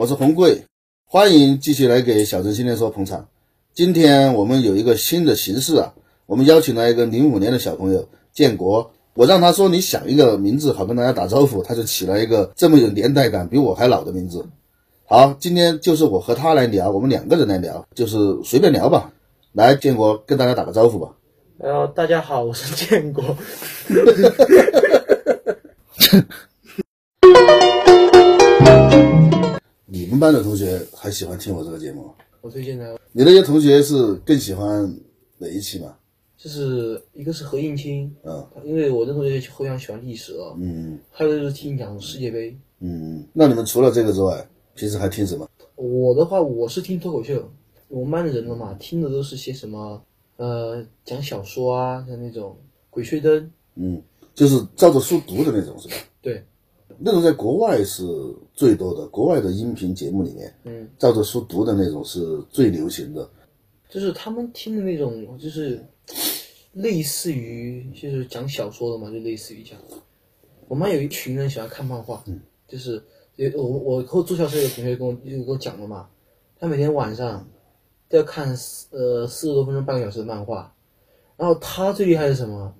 我是红贵，欢迎继续来给小镇青年说捧场。今天我们有一个新的形式啊，我们邀请了一个零五年的小朋友建国，我让他说你想一个名字好跟大家打招呼，他就起了一个这么有年代感、比我还老的名字。好，今天就是我和他来聊，我们两个人来聊，就是随便聊吧。来，建国跟大家打个招呼吧。呃大家好，我是建国。你们班的同学还喜欢听我这个节目？我推荐的。你那些同学是更喜欢哪一期吗？就是一个是何应钦，嗯，因为我的同学非常喜欢历史啊，嗯，还有就是听讲世界杯，嗯，那你们除了这个之外，平时还听什么？我的话，我是听脱口秀，我们班的人了嘛，听的都是些什么？呃，讲小说啊，像那种《鬼吹灯》，嗯，就是照着书读的那种，是吧？对，那种在国外是最多的，国外的音频节目里面，嗯，照着书读的那种是最流行的。就是他们听的那种，就是类似于就是讲小说的嘛，就类似于讲。我们班有一群人喜欢看漫画，嗯，就是我我和住校舍有同学跟我就跟我讲了嘛，他每天晚上。都要看四呃四十多分钟半个小时的漫画，然后他最厉害是什么？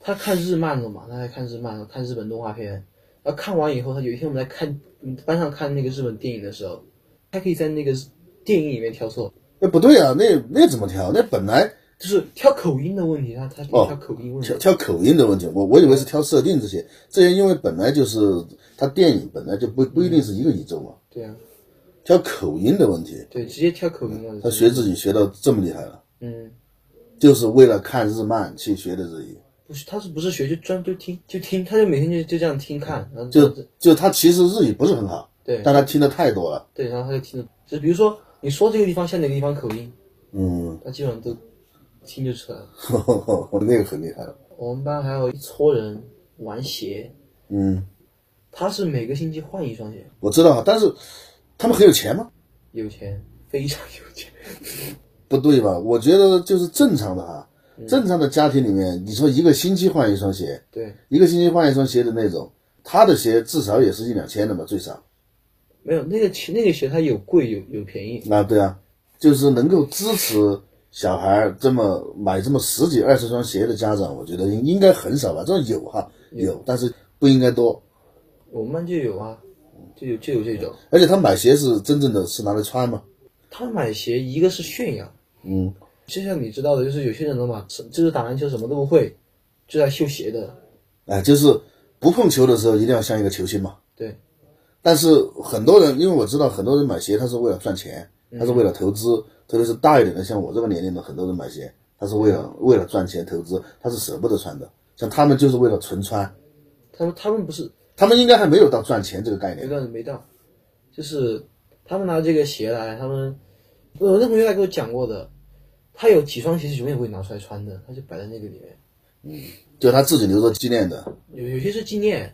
他看日漫的嘛，他还看日漫，看日本动画片。然后看完以后，他有一天我们在看班上看那个日本电影的时候，他可以在那个电影里面挑错。哎，不对啊，那那怎么挑？那本来就是挑口音的问题，他他挑口音问题。挑挑口音的问题，我我以为是挑设定这些，这些因为本来就是他电影本来就不不一定是一个宇宙嘛。对啊。挑口音的问题，对，直接挑口音的问题。他学自己学到这么厉害了，嗯，就是为了看日漫去学的日语。不是，他是不是学就专就听就听，他就每天就就这样听看，然后就就他其实日语不是很好，对，但他听的太多了，对，然后他就听的，就比如说你说这个地方像哪个地方口音，嗯，他基本上都听就出来了。那个很厉害了。我们班还有一撮人玩鞋，嗯，他是每个星期换一双鞋。我知道，但是。他们很有钱吗？有钱，非常有钱。不对吧？我觉得就是正常的哈，正常的家庭里面，你说一个星期换一双鞋，对，一个星期换一双鞋的那种，他的鞋至少也是一两千的嘛，最少。没有那个鞋，那个鞋它有贵有有便宜。啊，对啊，就是能够支持小孩这么买这么十几二十双鞋的家长，我觉得应应该很少吧？这有哈，有，但是不应该多。我们班就有啊。就有就有这种，而且他买鞋是真正的是拿来穿吗？他买鞋一个是炫耀，嗯，就像你知道的，就是有些人的嘛，就是打篮球什么都不会，就在绣鞋的，哎，就是不碰球的时候一定要像一个球星嘛。对。但是很多人，因为我知道很多人买鞋，他是为了赚钱，他是为了投资，特别是大一点的，像我这个年龄的很多人买鞋，他是为了为了赚钱投资，他是舍不得穿的。像他们就是为了纯穿。他们他们不是。他们应该还没有到赚钱这个概念，没到没到，就是他们拿这个鞋来，他们我那同学他给我讲过的，他有几双鞋是永远不会拿出来穿的，他就摆在那个里面，嗯，就他自己留作纪念的，有有些是纪念，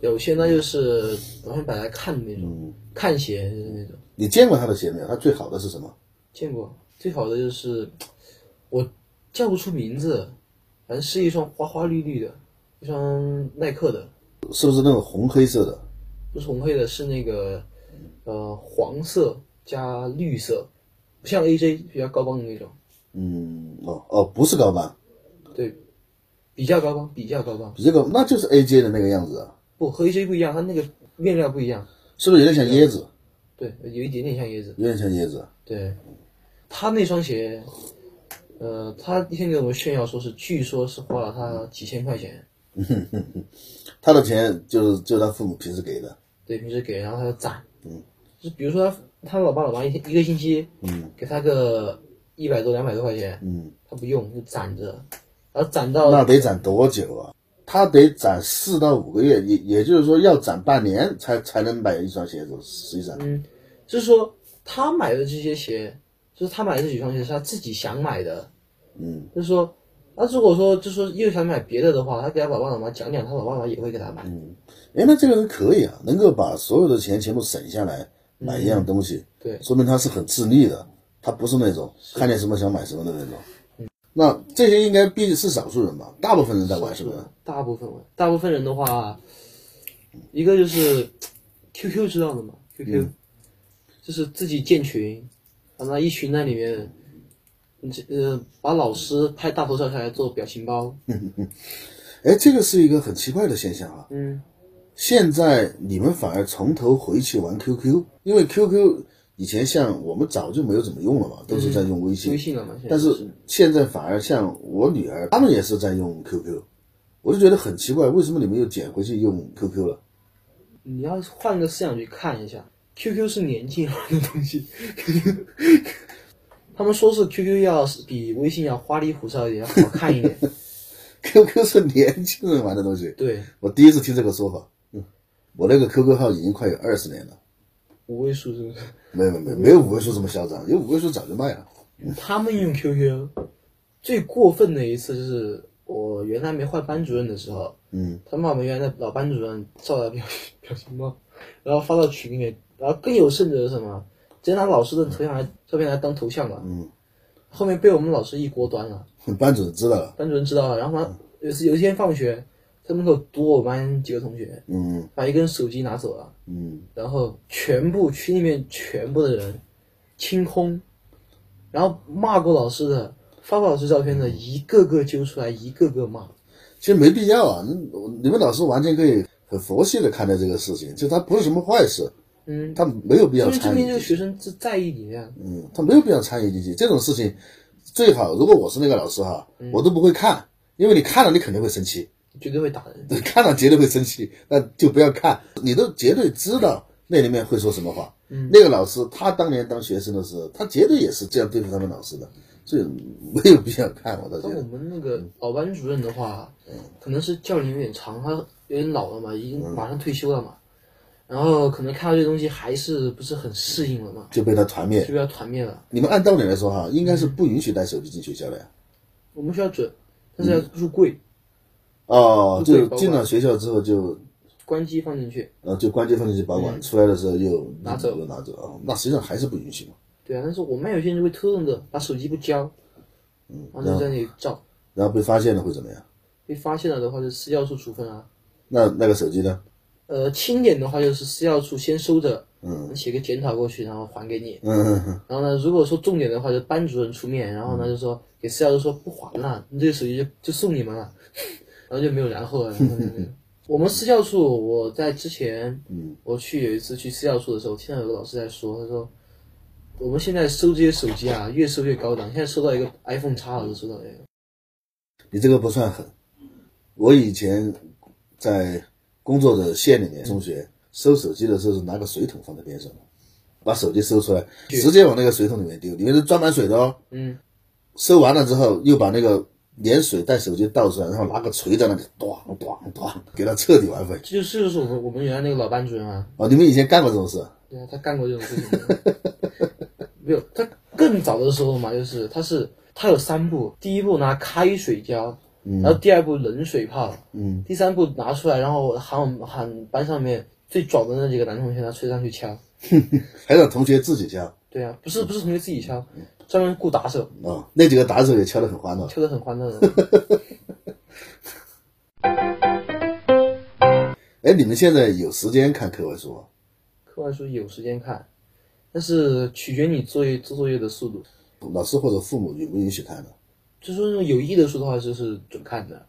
有些呢就是完全摆来看的那种，看鞋就是那种。你见过他的鞋没有？他最好的是什么？见过，最好的就是我叫不出名字，反正是一双花花绿绿的，一双耐克的。是不是那种红黑色的？不是红黑的，是那个呃黄色加绿色，不像 AJ 比较高帮的那种。嗯，哦哦，不是高帮，对，比较高帮，比较高帮，比较高，那就是 AJ 的那个样子啊。不和 AJ 不一样，它那个面料不一样。是不是有点像椰子？对，有一点点像椰子。有点像椰子。对，他那双鞋，呃，他一天给我们炫耀说是，据说是花了他几千块钱。他的钱就是就他父母平时给的，对，平时给，然后他就攒，嗯，就比如说他他老爸老妈一天一个星期，嗯，给他个一百多两百多块钱，嗯，他不用就攒着，然后攒到那得攒多久啊？他得攒四到五个月，也也就是说要攒半年才才能买一双鞋子，实际上，嗯，就是说他买的这些鞋，就是他买的这几双鞋是他自己想买的，嗯，就是说，那如果说就是说又想买别的的话，他给他爸爸妈妈讲讲，他爸爸妈妈也会给他买。嗯。哎，那这个人可以啊，能够把所有的钱全部省下来买一样东西，对，说明他是很自立的，他不是那种看见什么想买什么的那种。那这些应该毕竟是少数人吧？大部分人在玩是不是？大部分玩大部分人的话，一个就是 QQ 知道的嘛，QQ，、就是自己建群，然后一群在里面，嗯这呃把老师拍大头照下来做表情包，哎，这个是一个很奇怪的现象啊。嗯，现在你们反而从头回去玩 QQ，因为 QQ 以前像我们早就没有怎么用了嘛，都是在用微信。微信了嘛，现在但是现在反而像我女儿，他们也是在用 QQ，我就觉得很奇怪，为什么你们又捡回去用 QQ 了？你要换个思想去看一下，QQ 是年轻人的东西 他们说是 QQ 要比微信要花里胡哨一点，要好看一点。QQ 是年轻人玩的东西，对，我第一次听这个说法。嗯，我那个 QQ 号已经快有二十年了，五位数是不是？没有没有没有五位数这么嚣张，有五位数早就卖了。他们用 QQ 最过分的一次就是我原来没换班主任的时候，嗯，他们把我们原来的老班主任照了表表情包，然后发到群里面，然后更有甚者是什么，直接拿老师的头像来照片来当头像了，嗯，后面被我们老师一锅端了，班主任知道了，班主任知道了，然后他有有一天放学在门口堵我们班几个同学，嗯把一个人手机拿走了。嗯，然后全部群里面全部的人清空，然后骂过老师的、发过老师照片的，一个个揪出来，一个个骂。其实没必要啊，你你们老师完全可以很佛系的看待这个事情，就他不是什么坏事，嗯，他没有必要参与这个。学生是在意你的。嗯，他没有必要参与进去。这种事情最好，如果我是那个老师哈，嗯我都不会看，因为你看了你肯定会生气，绝对会打人。对，看到绝对会生气，那就不要看，你都绝对知道那里面会说什么话。嗯，那个老师他当年当学生的时候，他绝对也是这样对付他们老师的，所以没有必要看，我倒觉像我。们那个老班主任的话，可能是教龄有点长，他有点老了嘛，已经马上退休了嘛，然后可能看到这东西还是不是很适应了嘛，就被他团灭。就被他团灭了。你们按道理来说哈，应该是不允许带手机进学校的呀。我们学校准，但是要入柜，哦，就进了学校之后就关机放进去。呃就关机放进去保管，出来的时候又嗯拿走又拿走啊，那实际上还是不允许嘛。对啊，但是我们有些人就会偷偷的把手机不交，嗯，然后就在那里照，然后被发现了会怎么样？被发现了的话就私教处处分啊。那那个手机呢？呃，轻点的话就是私教处先收着，嗯，写个检讨过去，然后还给你。嗯嗯嗯 然后呢，如果说重点的话，就班主任出面，然后呢就说给私教就说不还了，你这个手机就就送你们了，然后就没有然后了。然后就那个 我们私教处，我在之前，嗯，我去有一次去私教处的时候，听到有个老师在说，他说我们现在收这些手机啊，越收越高档，现在收到一个 iPhone 叉了，都收到这个。你这个不算狠。我以前在工作的县里面，中学收手机的时候是拿个水桶放在边上，把手机收出来，直接往那个水桶里面丢，里面是装满水的哦。嗯，收完了之后，又把那个连水带手机倒出来，然后拿个锤在那里咣咣咣，给他彻底玩废。这就是就是我们我们原来那个老班主任啊，哦，你们以前干过这种事？对啊，他干过这种事情。没有，他更早的时候嘛，就是他是他有三步，第一步拿开水浇，然后第二步冷水泡，嗯，第三步拿出来，然后喊我们喊班上面最壮的那几个男同学拿吹上去敲。还让同学自己敲。对啊，不是不是同学自己敲，专门雇打手，哦，那几个打手也敲得很欢乐。敲得很欢乐的。哎，你们现在有时间看课外书吗？课外书有时间看，但是取决你作业做作业的速度。老师或者父母允不允许看的？就说那种有益的书的话，就是准看的。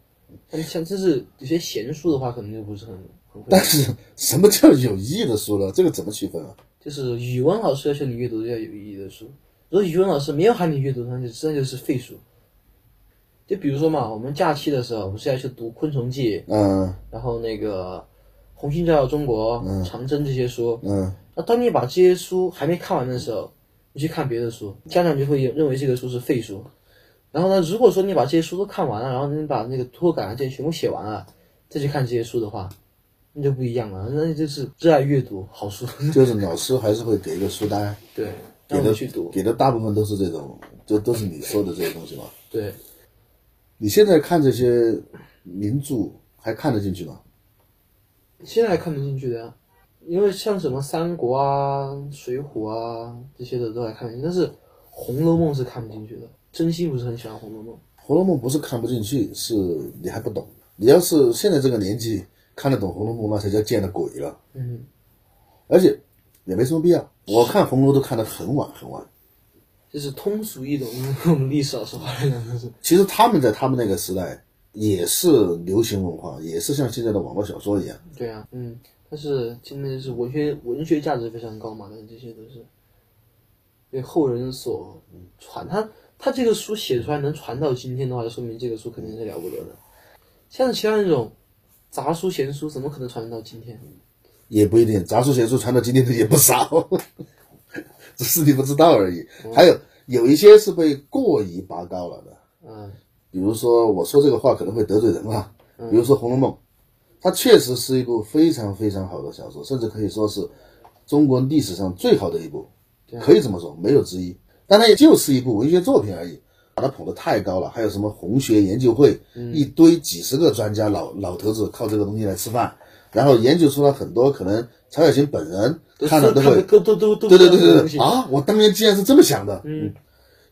但像这是有些闲书的话，可能就不是很很会。但是什么叫有益的书呢？这个怎么区分啊？就是语文老师要求你阅读要有意义的书，如果语文老师没有喊你阅读，那就真的就是废书。就比如说嘛，我们假期的时候我们是要去读《昆虫记》，嗯然后那个《红星照耀中国》长征》这些书。嗯，那当你把这些书还没看完的时候，你去看别的书，家长就会认为这个书是废书。然后呢，如果说你把这些书都看完了，然后你把那个脱稿啊这些全部写完了，再去看这些书的话，那就不一样了，那就是热爱阅读好书，就是老师还是会给一个书单，对，给的给的大部分都是这种，就都是你说的这些东西嘛。对，你现在看这些名著还看得进去吗？现在还看得进去的呀，因为像什么三国啊、水浒啊这些的都还看得进去，但是《红楼梦》是看不进去的，真心不是很喜欢《红楼梦》。《红楼梦》不是看不进去，是你还不懂。你要是现在这个年纪看得懂《红楼梦》，那才叫见了鬼了。嗯，而且也没什么必要。我看红楼都看得很晚很晚。就是通俗易懂，我们历史老师话来讲就是，其实他们在他们那个时代也是流行文化，也是像现在的网络小说一样。对啊，嗯，但是现在是文学文学价值非常高嘛，但是这些都是被后人所传。他他这个书写出来能传到今天的话，就说明这个书肯定是了不得的。像其他那种杂书闲书，怎么可能传得到今天？也不一定，杂书写书传到今天的 也不少，只是你不知道而已。还有有一些是被过于拔高了的，嗯比如说我说这个话可能会得罪人啊，比如说《红楼梦》，它确实是一部非常非常好的小说，甚至可以说是中国历史上最好的一部，可以这么说，没有之一。但它也就是一部文学作品而已，把它捧得太高了。还有什么红学研究会，一堆几十个专家老老头子靠这个东西来吃饭，然后研究出了很多可能曹雪芹本人看了都会都都都都对对对对对啊！我当年竟然是这么想的。嗯，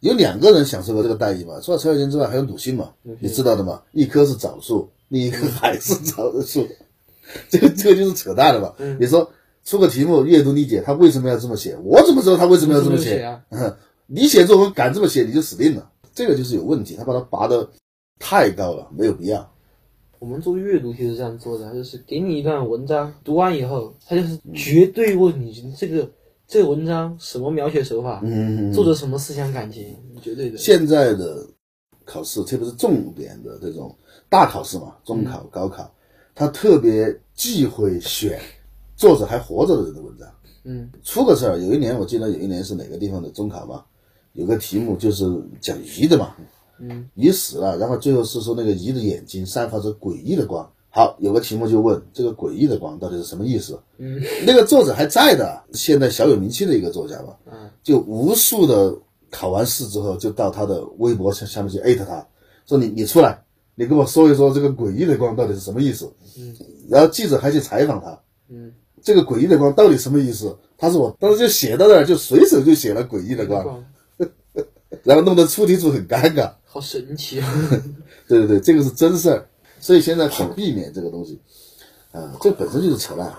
有两个人享受过这个待遇嘛，除了曹雪芹之外，还有鲁迅嘛，你知道的嘛？一棵是枣树，另一棵还是枣树，这个 这个就是扯淡了嘛。你说出个题目阅读理解，他为什么要这么写？我怎么知道他为什么要这么写？写啊？你写作文敢这么写，你就死定了。这个就是有问题，他把它拔得太高了，没有必要。我们做阅读题是这样做的，就是给你一段文章，读完以后，他就是绝对问你这个这个文章什么描写手法，嗯，作者什么思想感情，绝对的。现在的考试，特别是重点的这种大考试嘛，中考、高考，他特别忌讳选作者还活着的人的文章。嗯出个事儿，有一年我记得有一年是哪个地方的中考嘛，有个题目就是讲鱼的嘛，嗯，鱼死了，然后最后是说那个鱼的眼睛散发着诡异的光。好，有个题目就问这个诡异的光到底是什么意思？嗯，那个作者还在的，现在小有名气的一个作家吧，嗯，就无数的考完试之后，就到他的微博下下面去艾特他，说你你出来，你跟我说一说这个诡异的光到底是什么意思？嗯，然后记者还去采访他，嗯，这个诡异的光到底什么意思？他说我当时就写到那儿，就随手就写了诡异的光，光然后弄得出题组很尴尬。好神奇啊！对对对，这个是真事儿，所以现在很避免这个东西，啊、这本身就是扯淡。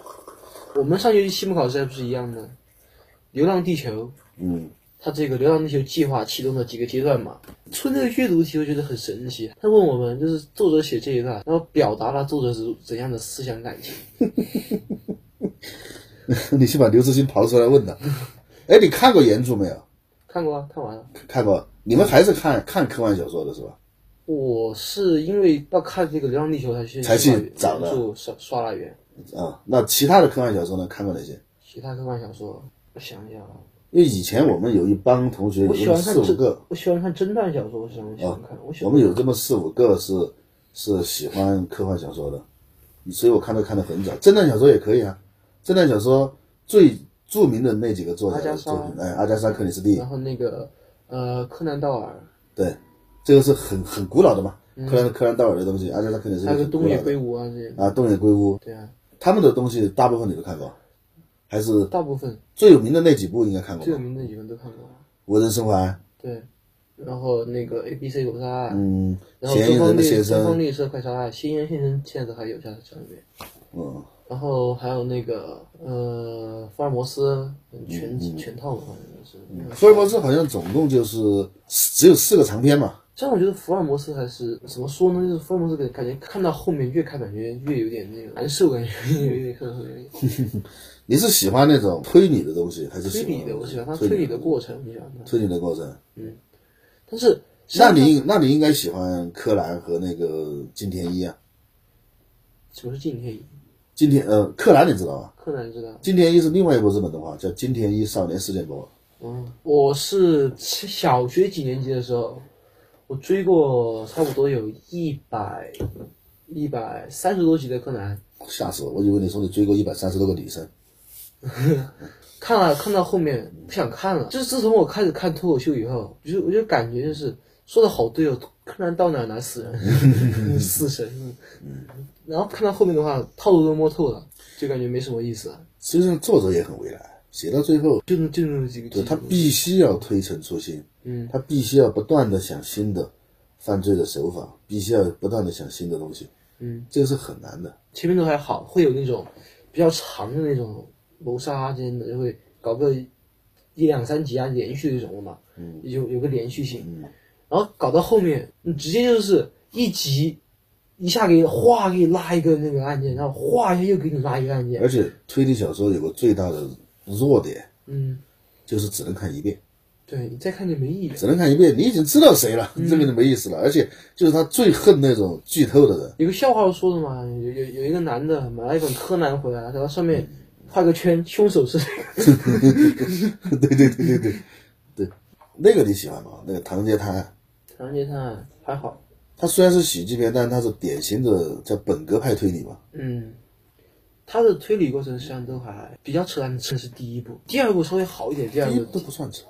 我们上学期期末考试还不是一样的，《流浪地球》嗯，它这个《流浪地球》计划启动的几个阶段嘛？出这个阅读题，我觉得很神奇。他问我们，就是作者写这一段，然后表达了作者是怎样的思想感情。你去把刘慈欣刨出来问他。哎，你看过原著没有？看过啊，看完了。看过。你们还是看看科幻小说的是吧？我是因为要看这个《流浪地球》才去才去找的刷刷来源。啊，那其他的科幻小说呢？看过哪些？其他科幻小说，我想一下啊，因为以前我们有一帮同学，我喜欢看侦四五个，，我喜欢看侦探小说，我喜欢看。我喜欢我们有这么四五个是是喜欢科幻小说的，所以我看都看的很早。侦探小说也可以啊，侦探小说最著名的那几个作家阿加莎。的作品，哎，阿加莎·克里斯蒂，然后那个呃，柯南道尔，对，这个是很很古老的嘛，柯南柯南道尔的东西，阿加莎·克里斯蒂嗯还有个东野圭吾啊，这些。啊，东野圭吾，对啊，他们的东西大部分你都看过，还是大部分。最有名的那几部应该看过最有？名的几部都看过。无人生还，对，然后那个 A B C 谋杀案，嗯，然后东方绿的先生，东方绿色快杀案，嫌疑人先生现在都还有在在里面。嗯，然后还有那个呃，福尔摩斯全、嗯全套的，好像是。福尔摩斯好像总共就是只有四个长篇嘛，这样我觉得福尔摩斯还是怎么说呢？就是福尔摩斯感感觉看到后面越看感觉越有点那个难受，感觉有点呵呵有点你是喜欢那种推理的东西，还是推理的，我喜欢他推推理的过程，我喜欢他。推理的过程？嗯但是那你那你应该喜欢柯南和那个金田一啊。什么是金田一？金田呃，柯南你知道吗？柯南知道。金田一是另外一部日本动画，叫《金田一少年事件簿》。嗯，我是小学几年级的时候，我追过差不多有一百一百三十多集的柯南，吓死我！我以为你说你追过一百三十多个女生。看了看到后面不想看了。就是自从我开始看脱口秀以后，就我就感觉就是说的好对哦，柯南到哪儿哪儿死人，死神。然后看到后面的话，套路都摸透了，就感觉没什么意思。了。实际上作者也很为难，写到最后，就那就那么几个对，他必须要推陈出新，嗯，他必须要不断的想新的犯罪的手法，必须要不断的想新的东西，嗯，这个是很难的。前面都还好，会有那种比较长的那种谋杀案件的，就会搞个一两三集啊，连续这种的嘛，嗯，有有个连续性，嗯，然后搞到后面，你直接就是一集一下给哗给你拉一个那个案件，然后哗一下又给你拉一个案件，而且推理小说有个最大的弱点，嗯，就是只能看一遍，对你再看就没意义了，只能看一遍，你已经知道谁了，这个就没意思了。而且就是他最恨那种剧透的人，有个笑话说的嘛，有有有一个男的买了一本柯南回来，然后上面画个圈，凶手是谁。对对对对对对，那个你喜欢吗？那个《唐人街探案》，唐人街探案还好，它虽然是喜剧片，但它是典型的叫本格派推理嘛。嗯，它的推理过程实际上都还比较扯淡的，这是第一部，第二部稍微好一点，第二部都不算扯，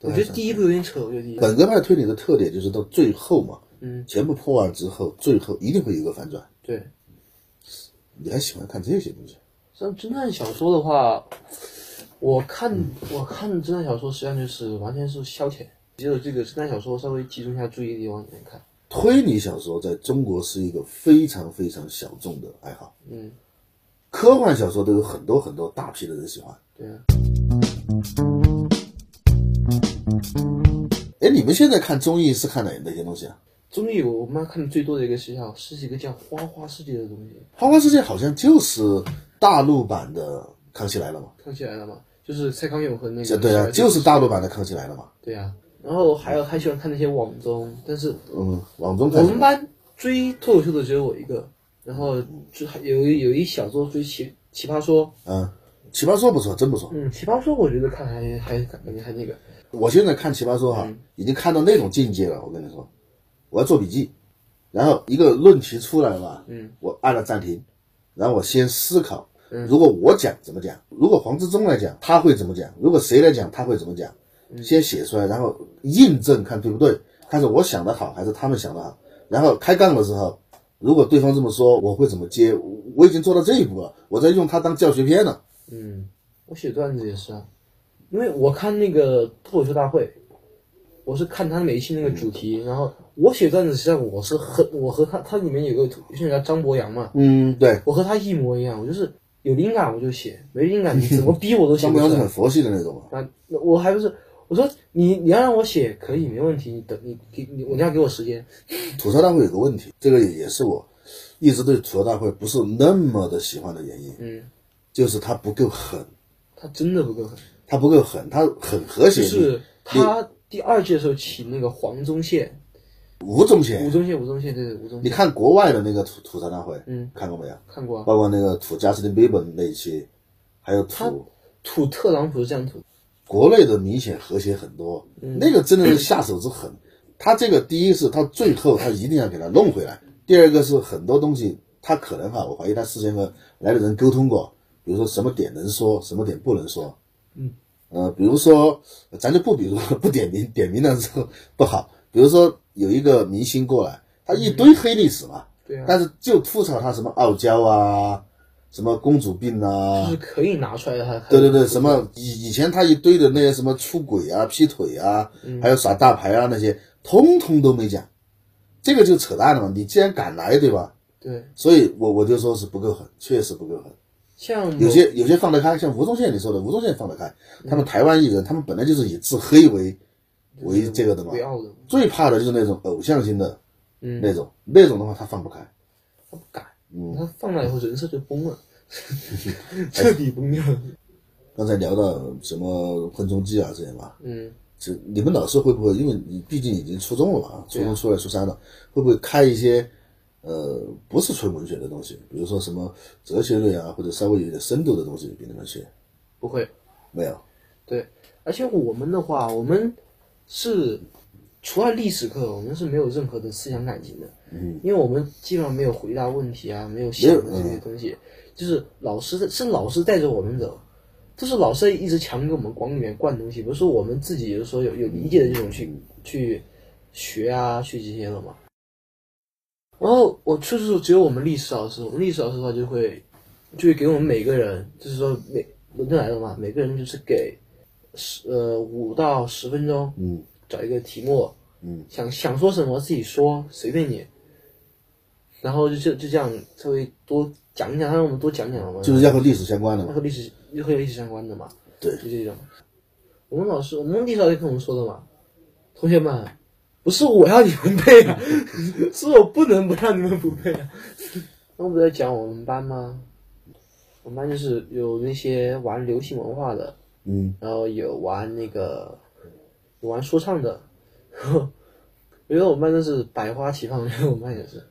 我觉得第一部有点扯，我觉得第一部，本格派推理的特点就是到最后嘛，嗯，全部破案之后，最后一定会有一个反转。对，你还喜欢看这些东西？像侦探小说的话，我看我看侦探小说实际上就是完全是消遣，只有这个侦探小说稍微集中一下注意力往里面看，推理小说在中国是一个非常非常小众的爱好，嗯，科幻小说都有很多很多大批的人喜欢。对啊，哎，你们现在看综艺是看哪哪些东西啊？综艺我我妈看的最多的一个是叫是一个叫《花花世界》的东西，《花花世界》好像就是大陆版的《康熙来了》嘛？康熙来了嘛，就是蔡康永和那个对啊，就是大陆版的《康熙来了》嘛。对啊，然后还有还喜欢看那些网综，但是嗯，网综我们班追脱口秀的只有我一个，然后就还有一有一小桌追奇奇葩说，嗯，奇葩说不错，真不错。嗯，奇葩说我觉得看还还感觉还那个，我现在看奇葩说哈，嗯。已经看到那种境界了。我跟你说，我要做笔记，然后一个论题出来了吧，嗯，我按了暂停，然后我先思考，如果我讲怎么讲，如果黄志忠来讲他会怎么讲，如果谁来讲他会怎么讲，嗯先写出来，然后印证看对不对，看是我想的好还是他们想的好，然后开杠的时候，如果对方这么说，我会怎么接？我已经做到这一步了，我在用它当教学片了。嗯，我写段子也是啊，因为我看那个脱口秀大会，我是看他每一期那个主题，然后我写段子，实际上我是和我和他，他里面有个有些人叫张博洋嘛，嗯，对，我和他一模一样，我就是有灵感我就写，没灵感你怎么逼我都写不出来张博洋是很。佛系的那种嘛。啊，那我还不是我说你你要让我写可以没问题，你等你给你你要给我时间。吐槽大会有个问题，这个也是我一直对吐槽大会不是那么的喜欢的原因，嗯，就是它不够狠，他真的不够狠，它不够狠，它很和谐。就是他第二届的时候请那个黄宗宪，吴宗宪，吴宗宪，吴宗宪，对对，吴宗宪，你看国外的那个吐吐槽大会，嗯，看过没有？看过啊，包括那个吐贾斯汀比伯那一期，还有他吐吐特朗普是这样吐，国内的明显和谐很多，那个真的是下手之狠。他这个第一是他最后他一定要给他弄回来，第二个是很多东西他可能哈，我怀疑他事先和来的人沟通过，比如说什么点能说，什么点不能说，嗯，呃，比如说咱就不比如不点名，点名了之后不好，比如说有一个明星过来，他一堆黑历史嘛，对啊，但是就吐槽他什么傲娇啊，什么公主病啊，就是可以拿出来他。对对对，什么以以前他一堆的那些什么出轨啊、劈腿啊，还有耍大牌啊那些，通通都没讲，这个就扯淡了嘛。你既然敢来，对吧？对，所以我我就说是不够狠，确实不够狠。像有些有些放得开，像吴宗宪你说的，吴宗宪放得开，他们台湾艺人，他们本来就是以自黑为为这个的嘛不，要的，最怕的就是那种偶像型的嗯，那种，那种的话他放不开。他不敢，嗯他放了以后人设就崩了，彻底崩掉了。刚才聊到什么昆虫记啊这些嘛，嗯，这你们老师会不会？因为你毕竟已经初中了嘛，啊，初中出来初三了，会不会开一些呃不是纯文学的东西，比如说什么哲学类啊，或者稍微有点深度的东西给你们学？不会。没有，对，而且我们的话，我们是除了历史课，我们是没有任何的思想感情的，嗯，因为我们基本上没有回答问题啊，没有想的这些东西，就是老师是老师带着我们走，就是老师一直强给我们往里面灌东西，不是说我们自己有时候有有理解的这种去去学啊，去这些了嘛。然后我确实只有我们历史老师，我们历史老师的话就会就会给我们每个人，就是说每轮着来的嘛，每个人就是给十呃五到十分钟，嗯找一个题目，嗯，想想说什么自己说，随便你。然后就就就这样稍微多讲一讲，他让我们多讲讲嘛，就是要和历史相关的和历史又和历史相关的嘛，对就这种。我们老师，我们历史老师跟我们说的嘛，同学们，不是我要你们背啊，是我不能不让你们不背啊。那我不在讲我们班吗？我们班就是有那些玩流行文化的，嗯，然后有玩那个有玩说唱的，我觉得我们班真是百花齐放，我觉得我们班也是。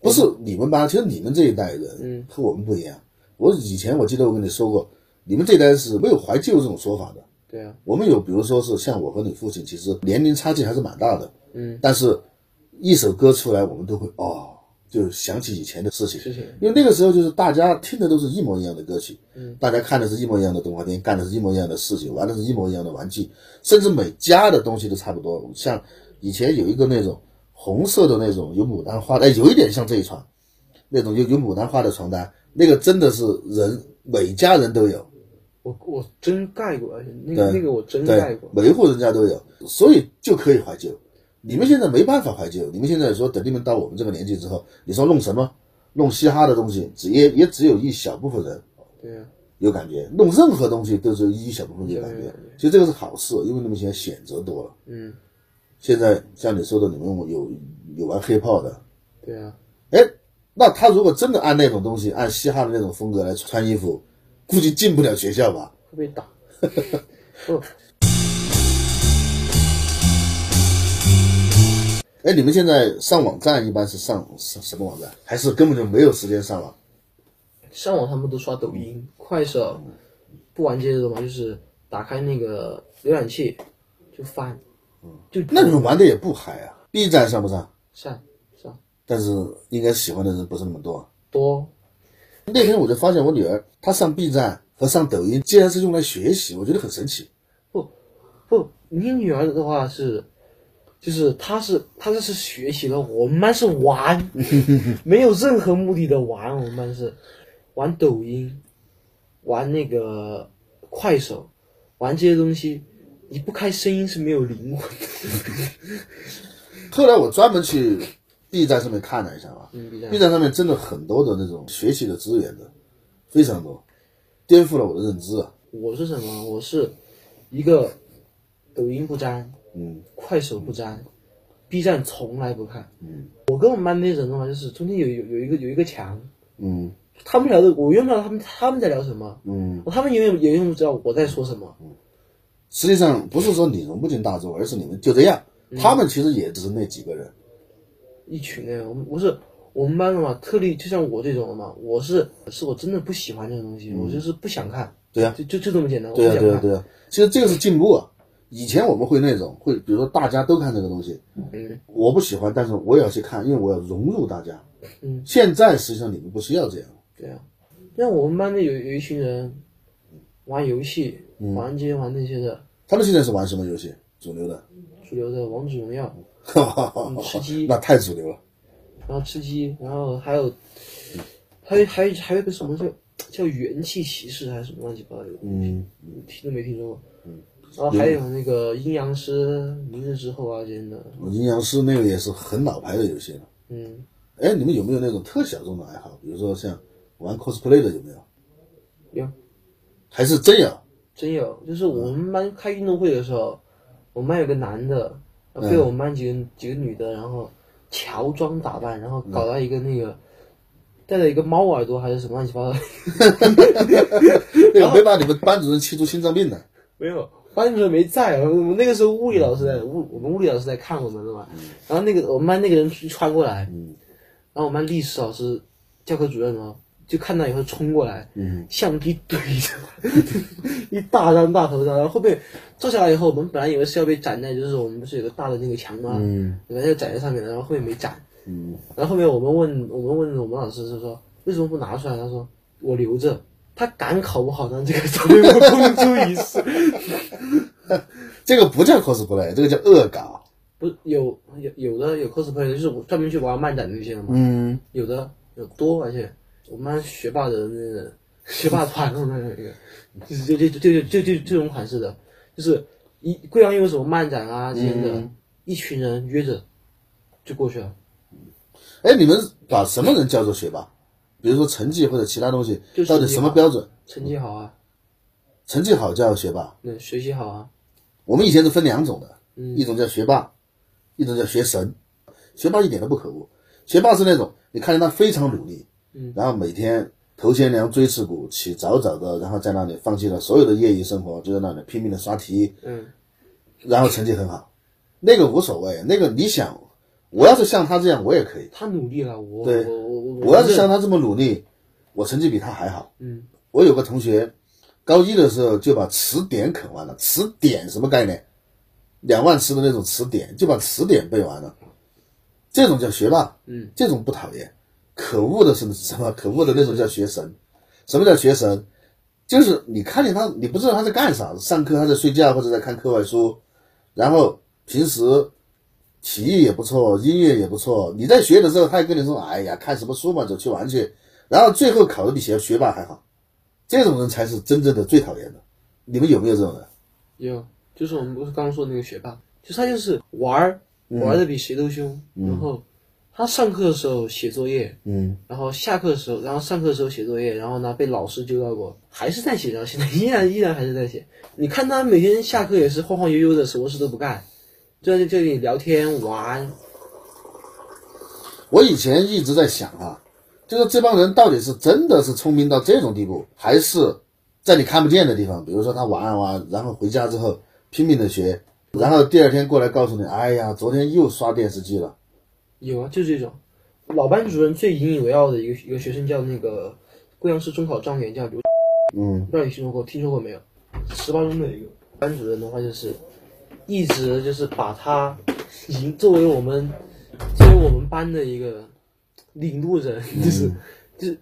不是你们班，其实你们这一代人，嗯，和我们不一样。我以前我记得我跟你说过，你们这一代是没有怀旧这种说法的。对啊，我们有，比如说是像我和你父亲，其实年龄差距还是蛮大的，嗯，但是一首歌出来，我们都会哦，就想起以前的事情。事情，因为那个时候就是大家听的都是一模一样的歌曲，嗯，大家看的是一模一样的动画片，干的是一模一样的事情，玩的是一模一样的玩具，甚至每家的东西都差不多。像以前有一个那种红色的那种有牡丹花的，哎，有一点像这一床，那种有有牡丹花的床单，那个真的是人每家人都有，我我真盖过，而且那个那个我真盖过，，每一户人家都有，所以就可以怀旧。你们现在没办法怀旧，你们现在说等你们到我们这个年纪之后，你说弄什么，弄嘻哈的东西，只也也只有一小部分人对啊，有感觉，弄任何东西都是一小部分有感觉。其实这个是好事，因为你们现在选择多了。嗯，现在像你说的，你们有有玩 hiphop 的，对啊，哎，那他如果真的按那种东西，按嘻哈的那种风格来穿衣服，估计进不了学校吧？会被打。不，哎，你们现在上网站一般是上什什么网站？还是根本就没有时间上网？上网他们都刷抖音、快手，不玩这些的嘛，就是打开那个浏览器就翻，就那你们玩的也不嗨啊！B 站上不上？上上但是应该喜欢的人不是那么多。多，那天我就发现我女儿她上 B 站和上抖音，竟然是用来学习，我觉得很神奇。不不，你女儿的话是，就是他是他这是学习了，我们班是玩，没有任何目的的玩，我们班是玩抖音，玩那个快手，玩这些东西，你不开声音是没有灵魂的。后来我专门去 B 站上面看了一下嘛嗯，B 站，B 站上面真的很多的那种学习的资源的，非常多，颠覆了我的认知啊。我是什么？我是一个抖音不沾，嗯快手不沾，B 站从来不看。嗯我跟我们班那些人的话，就是中间有有有一个有一个墙，嗯他们聊的我永远不知道他们他们在聊什么，嗯，他们永远也永远不知道我在说什么。实际上不是说你融不进大众，而是你们就这样。他们其实也只是那几个人。一群人，我们不是我们班的嘛，特例就像我这种的嘛，我是是我真的不喜欢这种东西，我就是不想看。对啊就就就这么简单，我对啊，对啊，不想看。对啊。其实这个是进步啊。以前我们会那种会，比如说大家都看这个东西，嗯我不喜欢，但是我也要去看，因为我要融入大家。嗯，现在实际上你们不需要这样。对啊，像我们班的有有一群人玩游戏，嗯玩这些玩那些的，他们现在是玩什么游戏？主流的，主流的王者荣耀，吃鸡那太主流了。然后吃鸡，然后还有还有还有还有个什么叫叫元气骑士还是什么乱七八糟的，嗯，听都没听说过。嗯，然后还有那个阴阳师、明日之后啊这些的，阴阳师那个也是很老牌的游戏了。嗯，哎，你们有没有那种特小众的爱好？比如说像玩 cosplay 的有没有？有还是真有？真有，就是我们班开运动会的时候，我们班有个男的，然后被我们班几个、几个女的，然后乔装打扮，然后搞到一个那个。戴了一个猫耳朵还是什么乱七八糟，那个没把你们班主任气出心脏病的。没有，班主任没在，我们那个时候物理老师在，物我们物理老师在看我们的嘛。然后那个我们班那个人穿过来，然后我们班历史老师教科主任哦，就看到以后冲过来，嗯，相机怼着，一大张大头照，然后后面坐下来以后，我们本来以为是要被斩在，就是我们不是有个大的那个墙吗？嗯本来要斩在上面的，然后后面没斩。嗯，然后后面我们问我们问我们老师是说为什么不拿出来？他说我留着，他敢考不好，让这个成为我公诸于世。这个不叫 cosplay，这个叫恶搞。不有有有的有 cosplay 的，就是我专门去玩漫展的那些的嘛。嗯，有的有多，而且我们班学霸的那个学霸团的那个，就是就就就就就就这种款式的，就是一贵阳有什么漫展啊这些的，嗯一群人约着就过去了，哎，你们把什么人叫做学霸？比如说成绩或者其他东西，到底什么标准？成绩好啊，成绩好叫学霸。那学习好啊，我们以前是分两种的，嗯一种叫学霸，一种叫学神。学霸一点都不可恶，学霸是那种你看见他非常努力，嗯，然后每天头悬梁锥刺股，起早早的，然后在那里放弃了所有的业余生活，就在那里拼命的刷题，嗯，然后成绩很好，那个无所谓，那个你想，我要是像他这样，我也可以。他努力了，我对我我我我要是像他这么努力，我成绩比他还好。嗯，我有个同学，高一的时候就把词典啃完了。词典什么概念？两万词的那种词典，就把词典背完了。这种叫学霸，嗯，这种不讨厌。可恶的是什么？可恶的那种叫学神。什么叫学神？就是你看见他，你不知道他在干啥，上课他在睡觉或者在看课外书，然后平时体育也不错，音乐也不错。你在学的时候，他还跟你说：“哎呀，看什么书嘛，走去玩去。”然后最后考的比学学霸还好，这种人才是真正的最讨厌的。你们有没有这种人？有，就是我们不是刚刚说的那个学霸，就他就是玩儿玩的比谁都凶，然后他上课的时候写作业，嗯，然后下课的时候，然后上课的时候写作业，然后呢被老师揪到过，还是在写，然后现在依然依然还是在写。你看他每天下课也是晃晃悠悠的，什么事都不干，就在这里聊天玩。我以前一直在想啊，就是这帮人到底是真的是聪明到这种地步，还是在你看不见的地方，比如说他玩啊玩，然后回家之后拼命的学，然后第二天过来告诉你，哎呀，昨天又刷电视机了。有啊，就是这种。老班主任最引以为傲的一个一个学生叫那个贵阳市中考状元，叫刘，嗯不知道你听说过听说过没有？十八中的一个班主任的话，就是一直就是把他已经作为我们作为我们班的一个领路人，就是、就是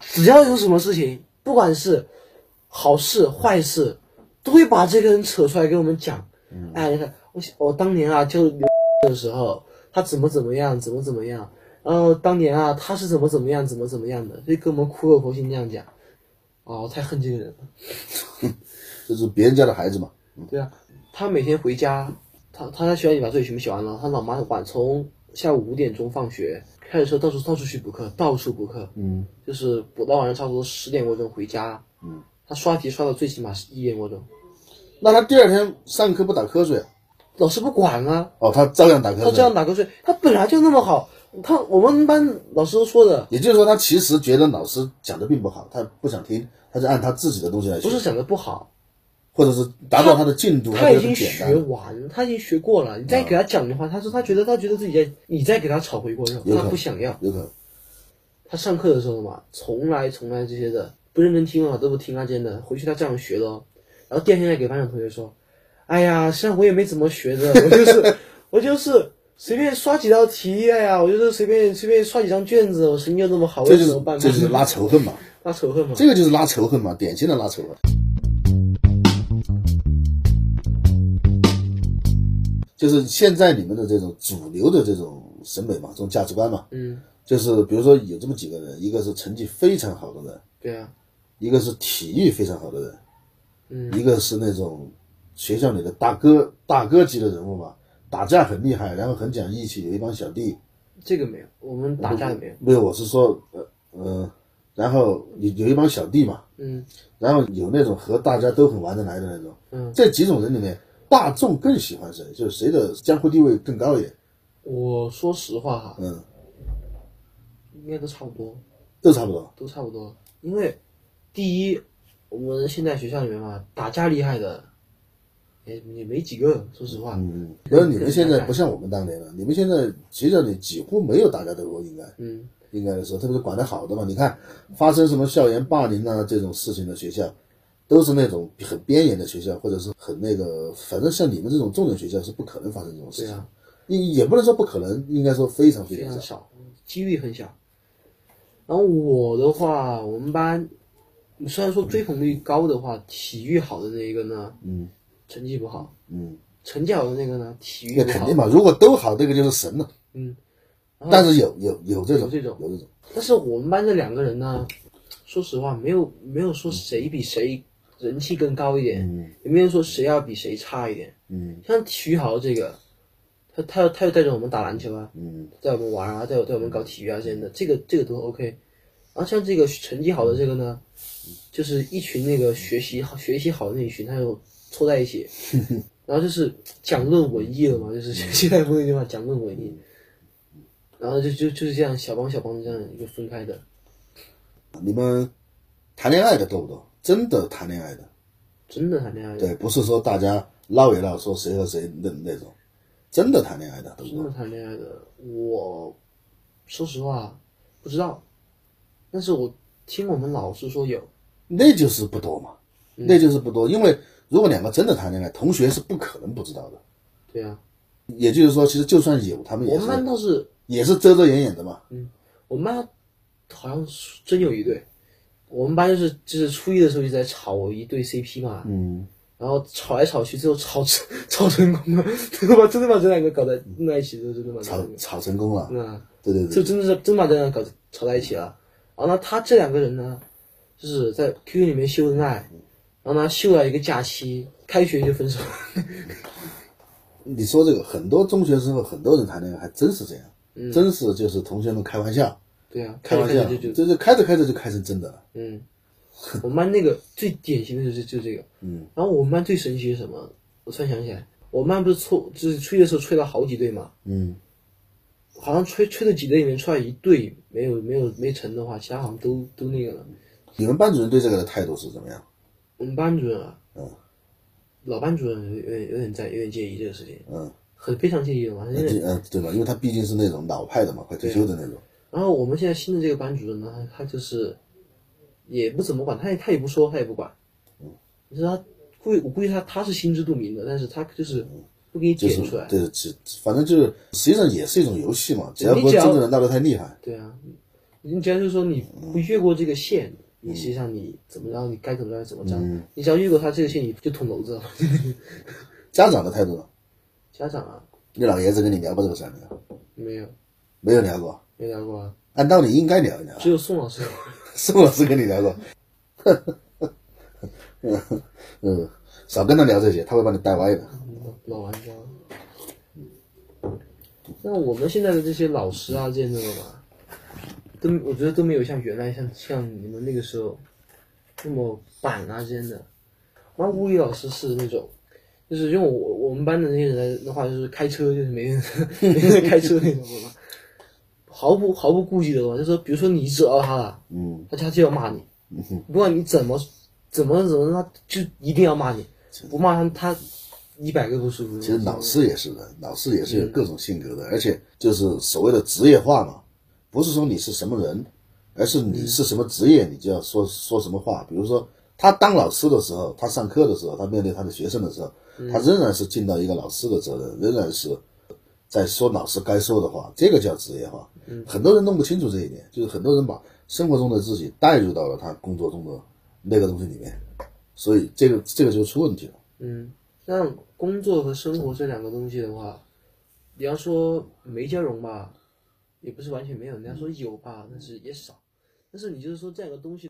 只要有什么事情，不管是好事坏事，都会把这个人扯出来跟我们讲。哎，你看我我当年啊，就留的时候，他怎么怎么样，怎么怎么样。然后当年啊，他是怎么怎么样，怎么怎么样的，就跟我们苦口婆心这样讲。哦，我太恨这个人了。这是别人家的孩子嘛。对啊，他每天回家，他他在学校里把作业全部写完了，他老妈晚从下午五点钟放学，开着车到处到处去补课，到处补课，嗯，就是补到晚上差不多十点多钟回家。嗯，他刷题刷到最起码是一点多钟，那他第二天上课不打瞌睡啊？老师不管啊，哦，他照样打瞌睡。他照。样打瞌睡，他本来就那么好，他我们班老师都说的，也就是说，他其实觉得老师讲的并不好，他不想听，他就按他自己的东西来，不是讲的不好，或者是达到他的进度，他已经学单。完，他已经学过了，你再给他讲的话，他说他觉得他觉得自己在你再给他炒回锅肉，他不想要。有可能。他上课的时候嘛，从来从来这些的不认真听啊，都不听啊，真的。回去他这样学的哦，然后第二天再给班长同学说，哎呀，实际上我也没怎么学的，我就是我就是随便刷几道题，哎呀，我就是随便随便刷几张卷子，我成绩又那么好，我这就是有什么办？这就是拉仇恨嘛，拉仇恨嘛。这个就是拉仇恨嘛，典型的拉仇恨。就是现在你们的这种主流的这种审美嘛，这种价值观嘛，嗯，就是比如说有这么几个人，一个是成绩非常好的人，对啊，一个是体育非常好的人，嗯，一个是那种学校里的大哥大哥级的人物嘛，打架很厉害，然后很讲义气，有一帮小弟，这个没有，我们打架的没有。没有，我是说，呃呃，然后有有一帮小弟嘛，嗯，然后有那种和大家都很玩得来的那种，嗯，这几种人里面，大众更喜欢谁？就是谁的江湖地位更高一点？我说实话哈，嗯，应该都差不多。都差不多。都差不多。因为第一，我们现在学校里面嘛，打架厉害的也也没几个，说实话。嗯，因为你们现在不像我们当年了，你们现在学校里几乎没有打架斗殴，应该嗯，应该的说，特别是管得好的嘛。你看发生什么校园霸凌啊这种事情的学校，都是那种很边缘的学校，或者是很那个，反正像你们这种重点学校是不可能发生这种事情。也也不能说不可能，应该说非常非常少。几率很小。然后我的话，我们班虽然说追捧率高的话，体育好的那一个呢，嗯成绩不好；嗯，成绩好的那个呢，体育肯定。嘛，如果都好，这个就是神了。嗯，但是有有有这种有这种有这种，但是我们班这两个人呢，说实话，没有没有说谁比谁人气更高一点，嗯。也没有说谁要比谁差一点。嗯。像体育好的这个，他他他又带着我们打篮球啊，嗯。带我们玩啊，带我带我们搞体育啊这样的，这个这个都 OK。然后像这个成绩好的这个呢，就是一群那个学习好学习好的那一群，他又凑在一起，然后就是讲论文艺了嘛，就是现在不那句话讲论文艺，然后就就就是这样小帮小帮的这样一个分开的，你们谈恋爱的多不多？真的谈恋爱的，真的谈恋爱的，对，不是说大家唠一唠说谁和谁的那种，真的谈恋爱的？真的谈恋爱的，我说实话不知道，但是我听我们老师说有，那就是不多嘛，嗯。那就是不多，因为如果两个真的谈恋爱，同学是不可能不知道的。对啊，也就是说，其实就算有，他们也我们班是倒是也是遮遮掩掩的嘛。嗯我们班好像是真有一对，我们班就是就是初一的时候就在炒一对 CP 嘛，嗯，然后吵来吵去，最后吵成 吵成功了，真的把真的把这两个搞在弄在一起的，真的把这炒，炒成功了。嗯，对对对，就真的是真把这两个搞吵在一起了。然后呢，他这两个人呢，就是在 QQ 里面秀恩爱，然后呢秀了一个假期，开学就分手。你说这个，很多中学时候很多人谈恋爱还真是这样，真是就是同学们开玩笑，对啊，开玩笑就就这就开着开着就开成真的了。嗯，我们班那个最典型的就是就这个，嗯，然后我们班最神奇是什么？我突然想起来，我们班不是错，就是吹的时候吹了好几对嘛，嗯，好像吹吹的几对里面出来一对没有没有没成的话，其他好像都都那个了。你们班主任对这个的态度是怎么样？我们班主任啊，嗯，老班主任有点有点在有点介意这个事情，嗯，很非常介意的嘛，嗯，对吧？因为他毕竟是那种老派的嘛，快退休的那种。然后我们现在新的这个班主任呢，他他就是也不怎么管，他也他也不说，他也不管。你知道他估计我估计他他是心知肚明的，但是他就是不给你就是点出来。对，只反正就是实际上也是一种游戏嘛，只要不真正的闹得太厉害，对啊，你只要就是说你不越过这个线，你实际上你怎么着，你该怎么着怎么着。你只要越过他这个线，你就捅娄子了。家长的态度呢？家长啊，你老爷子跟你聊过这个事儿没有？没有没有聊过，没聊过啊，按道理应该聊一聊。只有宋老师。宋老师跟你聊过，嗯 嗯，少跟他聊这些，他会把你带歪的。老玩家。那我们现在的这些老师啊，这些那个吧，都我觉得都没有像原来像像你们那个时候那么板啊之类的。然后物理老师是那种，就是用我我们班的那些人的话，就是开车就是没人 没人开车那种嘛，毫不毫不顾忌的嘛，就是，比如说你惹到他了，嗯，他他就要骂你，不管你怎么怎么怎么，他就一定要骂你，不骂他他一百个不舒服。其实老师也是的，老师也是有各种性格的，而且就是所谓的职业化嘛，不是说你是什么人，而是你是什么职业，你就要说说什么话。比如说他当老师的时候，他上课的时候，他面对他的学生的时候，他仍然是尽到一个老师的责任，仍然是在说老师该说的话，这个叫职业化。很多人弄不清楚这一点，就是很多人把生活中的自己带入到了他工作中的那个东西里面，所以这个这个就出问题了。嗯，像工作和生活这两个东西的话，你要说没交融吧，也不是完全没有；你要说有吧，但是也少。但是你就是说这两个东西，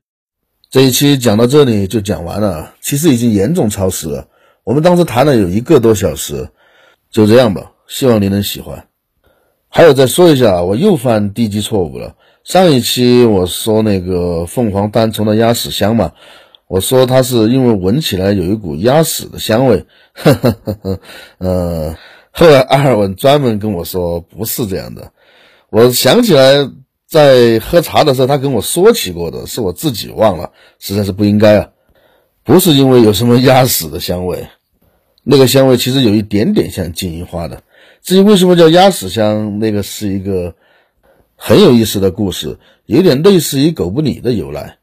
这一期讲到这里就讲完了，其实已经严重超时了。我们当时谈了有一个多小时，就这样吧，希望您能喜欢。还有再说一下啊，我又犯低级错误了。上一期我说那个凤凰单丛的鸭屎香嘛，我说它是因为闻起来有一股鸭屎的香味，呵呵呵呵，呃，后来阿尔文专门跟我说不是这样的。我想起来在喝茶的时候，他跟我说起过的，是我自己忘了，实在是不应该啊。不是因为有什么鸭屎的香味，那个香味其实有一点点像金银花的。至于为什么叫鸭屎香，那个是一个很有意思的故事，有点类似于狗不理的由来。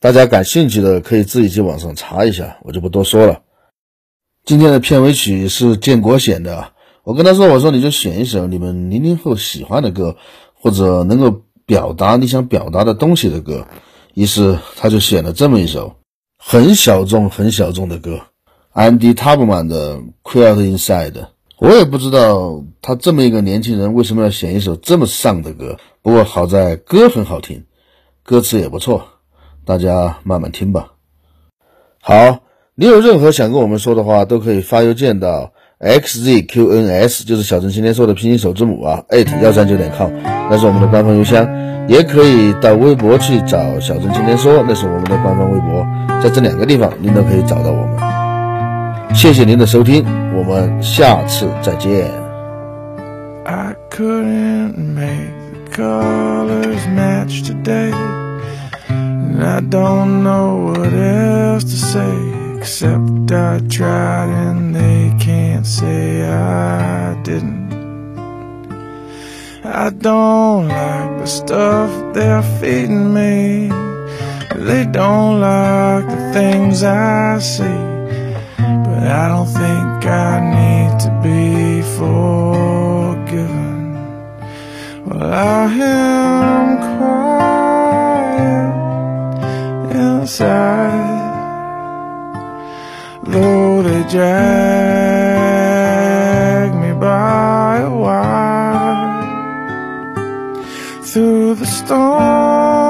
大家感兴趣的可以自己去网上查一下，我就不多说了。今天的片尾曲是建国选的，我跟他说：“我说你就选一首你们零零后喜欢的歌，或者能够表达你想表达的东西的歌。”于是他就选了这么一首很小众、很小众的歌，Andy Tubman 的《Quiet Inside》。我也不知道他这么一个年轻人为什么要选一首这么丧的歌，不过好在歌很好听，歌词也不错，大家慢慢听吧。好。你有任何想跟我们说的话，都可以发邮件到 xzqns，就是小陈今天说的拼音首字母啊，艾特幺三九点 com，那是我们的官方邮箱。也可以到微博去找小陈今天说，那是我们的官方微博，在这两个地方您都可以找到我们。谢谢您的收听，我们下次再见。I couldn't make the colors match today, and I don't know what else to say. Except I tried and they can't say I didn't. I don't like the stuff they're feeding me. They don't like the things I see. I don't think I need to be forgiven. Well, I am quiet inside though they drag me by a wire through the storm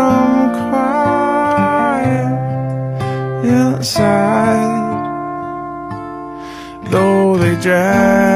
quiet inside, though they drag